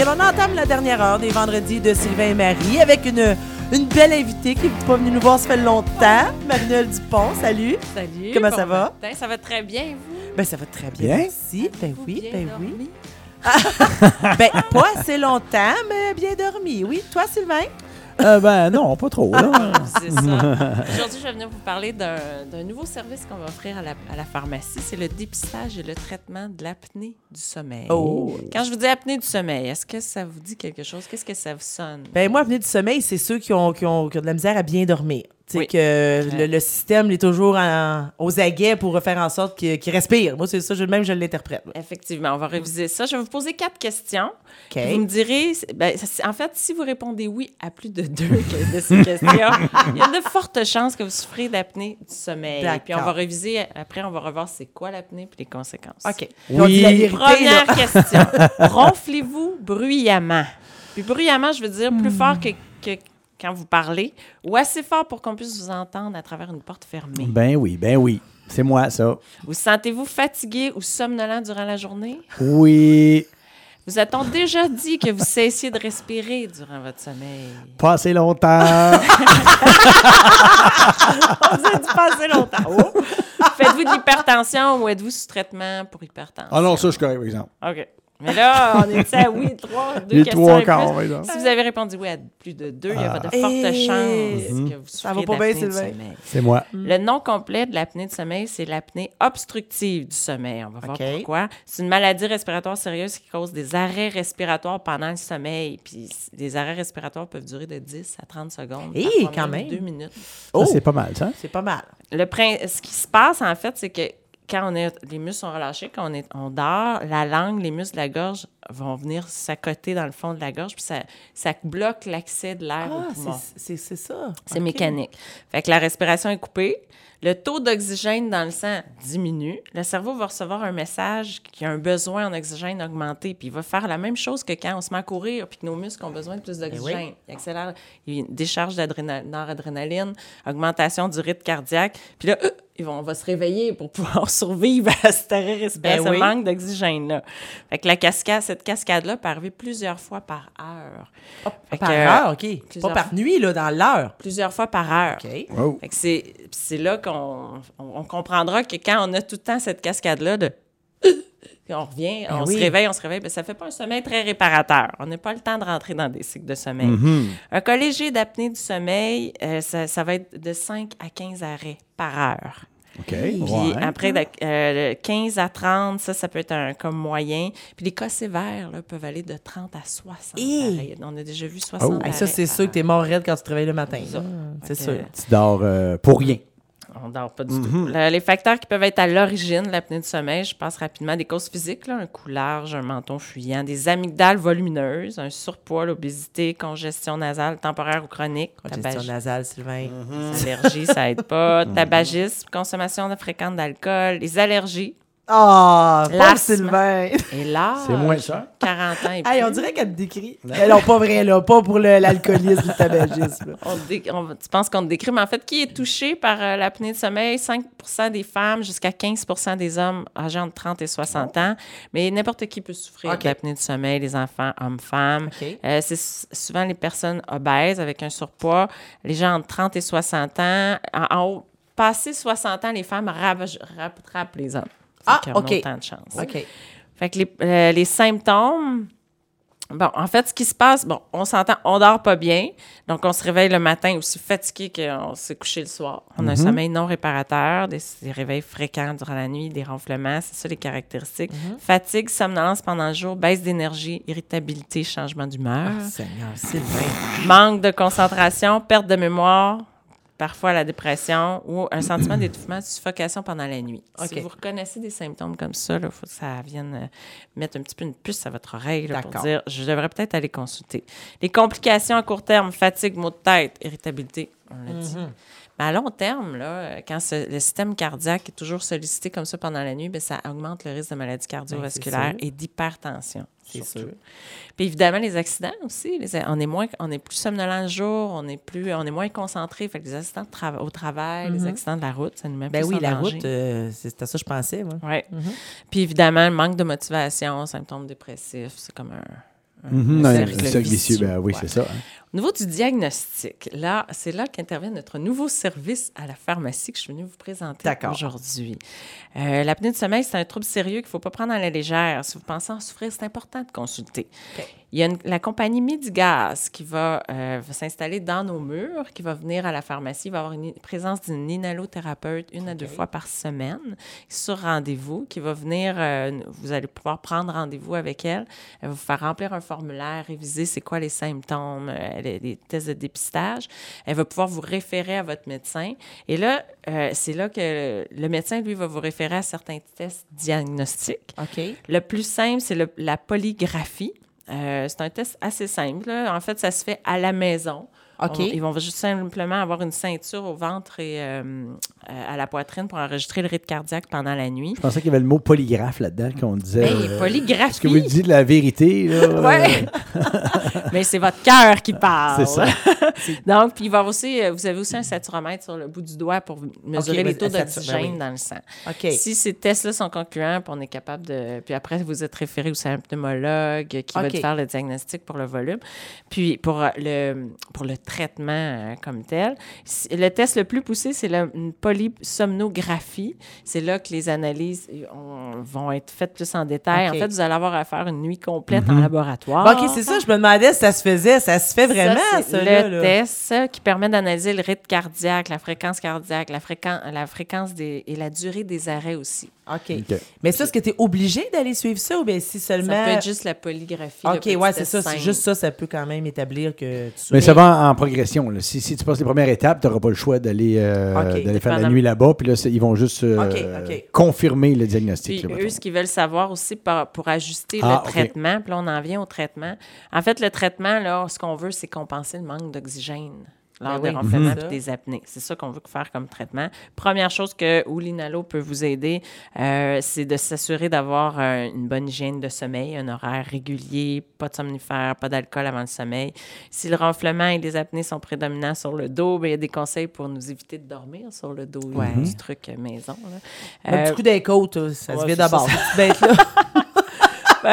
avril. On entame la dernière heure des vendredis de Sylvain et Marie avec une, une belle invitée qui n'est pas venue nous voir ça fait longtemps. Marie-Noël Dupont, salut. Salut. Comment ça va? matin. Ça va très bien, et vous? Ben, ça va très bien. Bien? Merci. Ben oui, bien ben dormi? oui. Ben, pas assez longtemps, mais bien dormi. Oui, toi, Sylvain? Euh, ben non, pas trop. C'est ça. Aujourd'hui, je vais venir vous parler d'un nouveau service qu'on va offrir à la, à la pharmacie. C'est le dépistage et le traitement de l'apnée du sommeil. Oh. Quand je vous dis apnée du sommeil, est-ce que ça vous dit quelque chose? Qu'est-ce que ça vous sonne? Ben, moi, venir du sommeil, c'est ceux qui ont, qui, ont, qui ont de la misère à bien dormir. Oui. que le, le système est toujours en- aux aguets pour faire en sorte qu'il respire. Moi, c'est ça, je, même je l'interprète. Effectivement, on va réviser ça. Je vais vous poser quatre questions. Vous me direz, ben, en fait, si vous répondez oui à plus de deux de ces questions, il y a de fortes chances que vous souffrez d'apnée du sommeil. Puis on va réviser, après, on va revoir c'est quoi l'apnée puis les conséquences. OK. Oui. On dit la vérité, Première là. question. Ronflez-vous bruyamment? Puis bruyamment, je veux dire plus fort que, que quand vous parlez ou assez fort pour qu'on puisse vous entendre à travers une porte fermée. Ben oui, ben oui. C'est moi, ça. Vous sentez-vous fatigué ou somnolent durant la journée? Oui. Vous a-t-on déjà dit que vous cessiez de respirer durant votre sommeil? Pas assez longtemps. On vous a dit passer longtemps. Oh. Faites-vous de l'hypertension ou êtes-vous sous traitement pour hypertension? Ah non, ça, je suis correct, par exemple. OK. Mais là, on est à oui, trois, deux Les questions trois quarts, plus. exemple. Si vous avez répondu oui à plus de deux, il y a de fortes Eh, chances que vous ça va pas bien, Sylvain. C'est moi. Le nom complet de l'apnée du sommeil, c'est l'apnée obstructive du sommeil. On va voir pourquoi. C'est une maladie respiratoire sérieuse qui cause des arrêts respiratoires pendant le sommeil. Puis les arrêts respiratoires peuvent durer de 10 à 30 secondes. Eh, parfois quand même. Deux minutes. Oh, c'est pas mal, ça. c'est pas mal. Le prin- ce qui se passe, en fait, c'est que quand on est, les muscles sont relâchés, quand on, est, on dort, la langue, les muscles de la gorge vont venir s'accoter dans le fond de la gorge, puis ça, ça bloque l'accès de l'air Ah, au poumon. c'est- ça. C'est mécanique. Fait que la respiration est coupée. Le taux d'oxygène dans le sang diminue. Le cerveau va recevoir un message qu'il a un besoin en oxygène augmenté. Puis il va faire la même chose que quand on se met à courir puis que nos muscles ont besoin de plus d'oxygène. Il accélère, il décharge d'adréna- noradrénaline, augmentation du rythme cardiaque. Puis là, euh, on va se réveiller pour pouvoir survivre à cet arrêt respiratoire, Ben ce oui. manque d'oxygène-là. Fait que la cascade, cette cascade-là peut arriver plusieurs fois par heure. Fait Par que, heure, OK. Pas par nuit, là, dans l'heure. Plusieurs fois par heure. OK. Oh. Fait que c'est, là qu'on on, on comprendra que quand on a tout le temps cette cascade-là de... On revient, on Ben oui. se réveille, on se réveille, ben ça fait pas un sommeil très réparateur. On n'a pas le temps de rentrer dans des cycles de sommeil. Un collégé d'apnée du sommeil, euh, ça, ça va être de 5 à 15 arrêts par heure. OK. Puis ouais. après, de- euh, 15 à 30, ça, ça peut être un comme moyen. Puis les cas sévères là, peuvent aller de 30 à 60 Hey! arrêts. On a déjà vu 60 Oh. Hey, arrêts ça, c'est par sûr que t'es mort raide quand tu te réveilles le matin. Ça. C'est sûr. Tu dors euh, pour rien. On dort pas du tout. Le- les facteurs qui peuvent être à l'origine de l'apnée du sommeil, je passe rapidement des causes physiques, là, un cou large, un menton fuyant, des amygdales volumineuses, un surpoids, l'obésité, congestion nasale temporaire ou chronique, Congestion tabag- nasale, Sylvain. allergies, ça aide pas, tabagisme, consommation de fréquente d'alcool, les allergies Ah, pauvre L'asthme. Sylvain. et l'âge. C'est moins ça. 40 ans et plus. Hey, on dirait qu'elle te décrit. Eh non, pas vrai, là. Pas pour le- l'alcoolisme, le tabagisme. là. On te dé- on- tu penses qu'on te décrit, mais en fait, qui est touché par euh, l'apnée de sommeil? 5 des femmes jusqu'à 15 des hommes âgés entre 30 et 60 ans. Mais n'importe qui peut souffrir OK. de l'apnée du sommeil, les enfants, hommes, femmes. Euh, c'est souvent les personnes obèses avec un surpoids, les gens entre 30 et 60 ans. En, en haut, passé 60 ans, les femmes rattrapent les hommes. Fait Ah, OK. autant de chance. OK. Fait que les, euh, les symptômes, bon, en fait, ce qui se passe, bon, on s'entend, on dort pas bien, donc on se réveille le matin aussi fatigué qu'on s'est couché le soir. On a un sommeil non réparateur, des, des réveils fréquents durant la nuit, des ronflements, c'est ça les caractéristiques. Fatigue, somnolence pendant le jour, baisse d'énergie, irritabilité, changement d'humeur, Ah, Seigneur, Sylvain. manque de concentration, perte de mémoire, parfois la dépression ou un sentiment d'étouffement, de suffocation pendant la nuit. OK. Si vous reconnaissez des symptômes comme ça, il faut que ça vienne euh, mettre un petit peu une puce à votre oreille là, pour dire je devrais peut-être aller consulter. Les complications à court terme, fatigue, maux de tête, irritabilité, on l'a dit. Mais à long terme, là, quand ce- le système cardiaque est toujours sollicité comme ça pendant la nuit, bien, ça augmente le risque de maladies cardiovasculaires Ben, et d'hypertension. C'est sûr. Puis évidemment, les accidents aussi. les- on, est moins, on est plus somnolent le jour, on est, plus, on est moins concentré. Fait que les accidents au travail, les accidents de la route, ça nous met Ben plus oui, en la danger. route, euh, c'est à ça que je pensais, moi. Ouais. Puis évidemment, le manque de motivation, symptômes dépressifs, c'est comme un, Mhm, un un cercle cercle vicieux, vicieux, ben oui, ouais. c'est ça. hein. Au niveau du diagnostic, là, c'est là qu'intervient notre nouveau service à la pharmacie que je suis venue vous présenter aujourd'hui. Euh, L'apnée du sommeil, c'est un trouble sérieux qu'il ne faut pas prendre à la légère. Si vous pensez en souffrir, c'est important de consulter. OK. Il y a une- la compagnie Midigaz qui va, euh, va s'installer dans nos murs, qui va venir à la pharmacie. Il va avoir une présence d'une inhalothérapeute une à deux fois par semaine sur rendez-vous, qui va venir, euh, vous allez pouvoir prendre rendez-vous avec elle. Elle va vous faire remplir un formulaire, réviser c'est quoi les symptômes, euh, les, les tests de dépistage. Elle va pouvoir vous référer à votre médecin. Et là, euh, c'est là que le médecin, lui, va vous référer à certains tests diagnostiques. OK. Le plus simple, c'est la polygraphie. Euh, c'est un test assez simple. En fait, ça se fait à la maison. On- ils vont juste simplement avoir une ceinture au ventre et euh, euh, à la poitrine pour enregistrer le rythme cardiaque pendant la nuit. Je pensais qu'il y avait le mot polygraphe là-dedans, qu'on disait. Hey, euh, polygraphie. Est-ce que vous dites la vérité? Là, Ouais. Mais c'est votre cœur qui parle. C'est ça. Donc, puis il va aussi, vous avez aussi un saturomètre sur le bout du doigt pour mesurer les ben, taux d'oxygène ben oui. dans le sang. OK. Si ces tests-là sont concluants, puis on est capable de. Puis après, vous êtes référé aussi à un pneumologue qui va te faire le diagnostic pour le volume. Puis pour le, pour le traitement euh, comme tel, le test le plus poussé, c'est la une polysomnographie. C'est là que les analyses euh, on- vont être faites plus en détail. En fait, vous allez avoir à faire une nuit complète en laboratoire. Bon, OK, c'est ça. Je me demandais si ça se faisait. Ça se fait vraiment, Ça, ça, le là. test euh, qui permet d'analyser le rythme cardiaque, la fréquence cardiaque, la, fréquence, la fréquence des, et la durée des arrêts aussi. OK. OK. Mais ça, est-ce que tu es obligé d'aller suivre ça ou bien si seulement. Ça peut être juste la polygraphie. OK, ouais, c'est ça. C'est juste ça, ça peut quand même établir que tu Mais ça va en progression. là. Si, si tu passes les premières étapes, tu n'auras pas le choix d'aller euh, faire la nuit là-bas. Puis là, ils vont juste euh, confirmer le diagnostic. Puis là, eux, ce qu'ils veulent savoir aussi pour ajuster Ah, le OK. traitement, puis là, on en vient au traitement. En fait, le traitement, là, ce qu'on veut, c'est compenser le manque d'oxygène lors Ben des oui. Mhm. puis des apnées. C'est ça qu'on veut faire comme traitement. Première chose que où l'inhalo peut vous aider, euh, c'est de s'assurer d'avoir euh, une bonne hygiène de sommeil, un horaire régulier, pas de somnifère, pas d'alcool avant le sommeil. Si le ronflement et les apnées sont prédominants sur le dos, ben, il y a des conseils pour nous éviter de dormir sur le dos. Ouais. Du truc maison. là. Un Euh, petit coup côte, ça se ouais, c'est d'abord.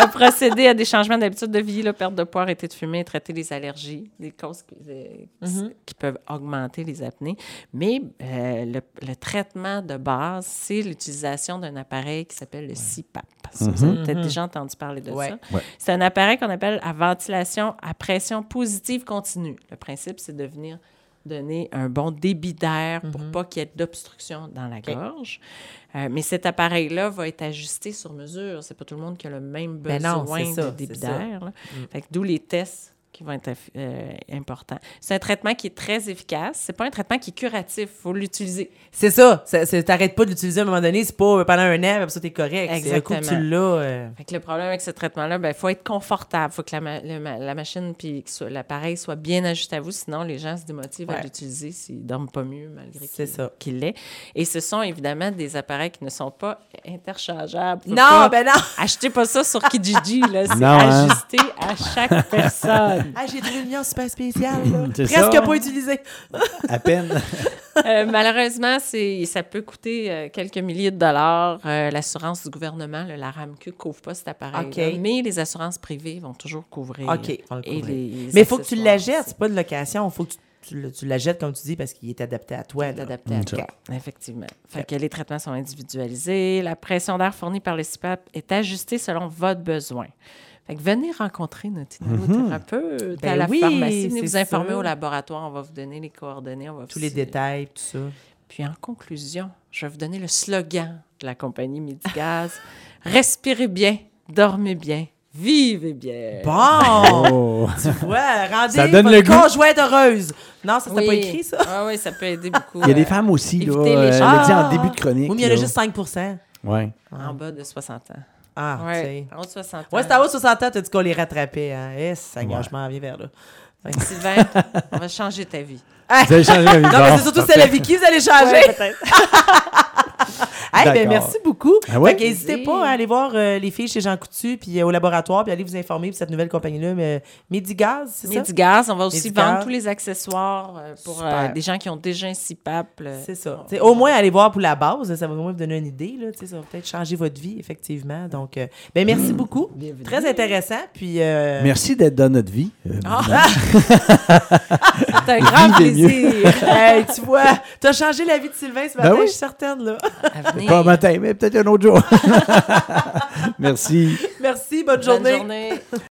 procéder à des changements d'habitude de vie, là, perte de poids, arrêter de fumer, traiter les allergies, des causes qui, euh, qui peuvent augmenter les apnées. Mais euh, le, le traitement de base, c'est l'utilisation d'un appareil qui s'appelle le CPAP. Ça, Vous avez peut-être déjà entendu parler de Ouais. ça. Ouais. C'est un appareil qu'on appelle à ventilation à pression positive continue. Le principe, c'est de venir donner un bon débit d'air pour pas qu'il y ait d'obstruction dans la gorge. Euh, mais cet appareil-là va être ajusté sur mesure. C'est pas tout le monde qui a le même Ben besoin non, c'est ça, de débit d'air. que D'où les tests qui vont être euh, importants. C'est un traitement qui est très efficace. C'est pas un traitement qui est curatif. Il faut l'utiliser. C'est ça. T'arrêtes pas de l'utiliser à un moment donné. C'est pas pendant un an, après ça, t'es correct. C'est un coup que tu Exactement. l'as. euh, Fait que le problème avec ce traitement-là, il faut être confortable. Il faut que la, ma- le ma- la machine puis l'appareil soit bien ajusté à vous. Sinon, les gens se démotivent à Ouais. l'utiliser s'ils dorment pas mieux malgré qu'il qu'il l'est. Et ce sont évidemment des appareils qui ne sont pas interchangeables. Faut Non, pas- ben non! Achetez pas ça sur Kijiji. C'est hein. ajusté à chaque personne. Ah, j'ai trouvé nuance super. C'est Presque ça. pas utilisé. À peine. Euh, malheureusement, c'est, ça peut coûter euh, quelques milliers de dollars. Euh, l'assurance du gouvernement, le, la RAMQ, ne couvre pas cet appareil mais les assurances privées vont toujours couvrir. OK, le et les Mais il faut que tu accessoires la jettes. aussi. C'est pas de location. Il faut que tu, tu le- tu la jettes, comme tu dis, parce qu'il est adapté à toi. est là. adapté à Mm, toi. Effectivement. Fait que les traitements sont individualisés. La pression d'air fournie par le CPAP est ajustée selon votre besoin. Fait que venez rencontrer notre inhalothérapeute Ben à la oui, pharmacie. Venez vous informer ça. au laboratoire. On va vous donner les coordonnées. On va Tous vous- les détails, tout ça. Puis en conclusion, je vais vous donner le slogan de la compagnie Midigaz. Respirez bien, dormez bien, vivez bien. Bon! Oh. tu vois, rendez Ça donne votre le goût. conjointe heureuse. Non, ça, c'était pas écrit, ça? Ah oui, ça peut aider beaucoup. Il y a des euh, femmes aussi, là. euh, l'a dit en Ah! début de chronique. Oui, mais il y en a juste 5% Ouais. en bas de 60 ans. Ah, tu Ouais, sais. en haut de 60 ans. Ouais, c'est à haut de 60 ans, t'as dit qu'on les rattrapait. Hein? Eh, ça Ouais. je m'en viens vers là. Sylvain, on va changer ta vie. Vous avez changé la vie. Non, mais c'est surtout c'est la Vicky, vous allez changer. Hey, ben, D'accord. merci beaucoup. Ah ouais? Fait qu'hésitez pas à aller voir euh, les filles chez Jean Coutu puis euh, au laboratoire puis aller vous informer de cette nouvelle compagnie-là, mais Medigaz, c'est ça? Medigaz, on va aussi Medigaz. vendre tous les accessoires euh, pour euh, des gens qui ont déjà un CPAP. euh, C'est ça. Au moins, aller voir pour la base, ça va au moins vous donner une idée. Là, ça va peut-être changer votre vie, effectivement. Donc, euh, ben, merci beaucoup. Très intéressant. Puis, euh, Merci d'être dans notre vie. Euh, C'est un grand plaisir. hey, tu vois, t'as changé la vie de Sylvain ce Ben matin, oui. je suis certaine. Là. À venir. Pas matin, mais peut-être un autre jour. Merci. merci, bonne Bonne journée. journée.